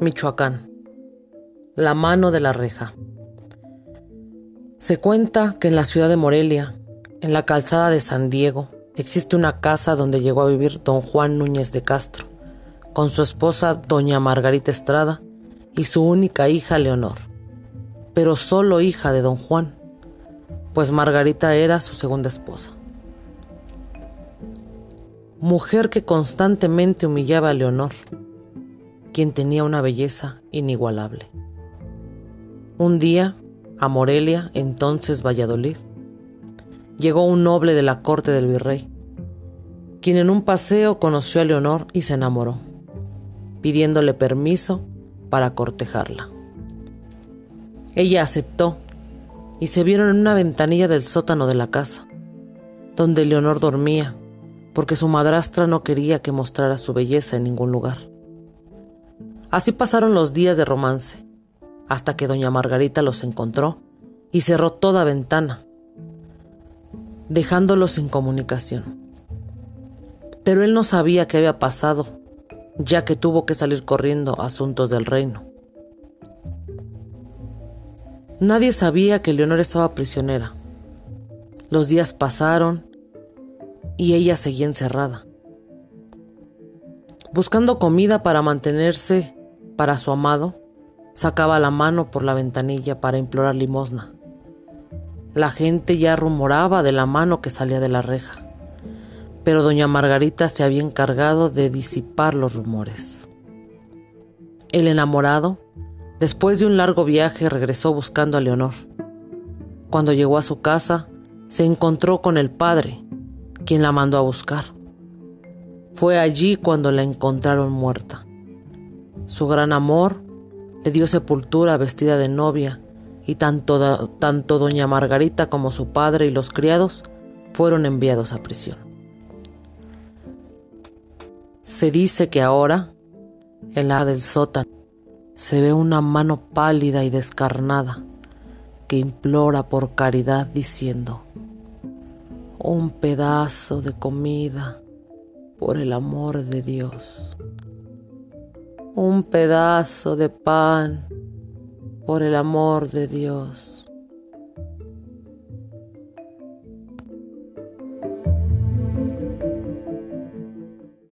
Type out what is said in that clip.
Michoacán. La mano de la reja. Se cuenta que en la ciudad de Morelia, en la calzada de San Diego, existe una casa donde llegó a vivir don Juan Núñez de Castro, con su esposa doña Margarita Estrada y su única hija Leonor, pero solo hija de don Juan, pues Margarita era su segunda esposa. Mujer que constantemente humillaba a Leonor, quien tenía una belleza inigualable. Un día, a Morelia, entonces Valladolid, llegó un noble de la corte del virrey, quien en un paseo conoció a Leonor y se enamoró, pidiéndole permiso para cortejarla. Ella aceptó y se vieron en una ventanilla del sótano de la casa, donde Leonor dormía, porque su madrastra no quería que mostrara su belleza en ningún lugar. Así pasaron los días de romance, hasta que doña Margarita los encontró y cerró toda ventana, dejándolos sin comunicación. Pero él no sabía qué había pasado, ya que tuvo que salir corriendo asuntos del reino. Nadie sabía que Leonor estaba prisionera. Los días pasaron y ella seguía encerrada, buscando comida para mantenerse para su amado, sacaba la mano por la ventanilla para implorar limosna. La gente ya rumoraba de la mano que salía de la reja, pero doña Margarita se había encargado de disipar los rumores. El enamorado, después de un largo viaje, regresó buscando a Leonor. Cuando llegó a su casa, se encontró con el padre, quien la mandó a buscar. Fue allí cuando la encontraron muerta. Su gran amor le dio sepultura vestida de novia y tanto, tanto doña Margarita como su padre y los criados fueron enviados a prisión. Se dice que ahora, en la del sótano, se ve una mano pálida y descarnada que implora por caridad diciendo, un pedazo de comida por el amor de Dios un pedazo de pan por el amor de Dios.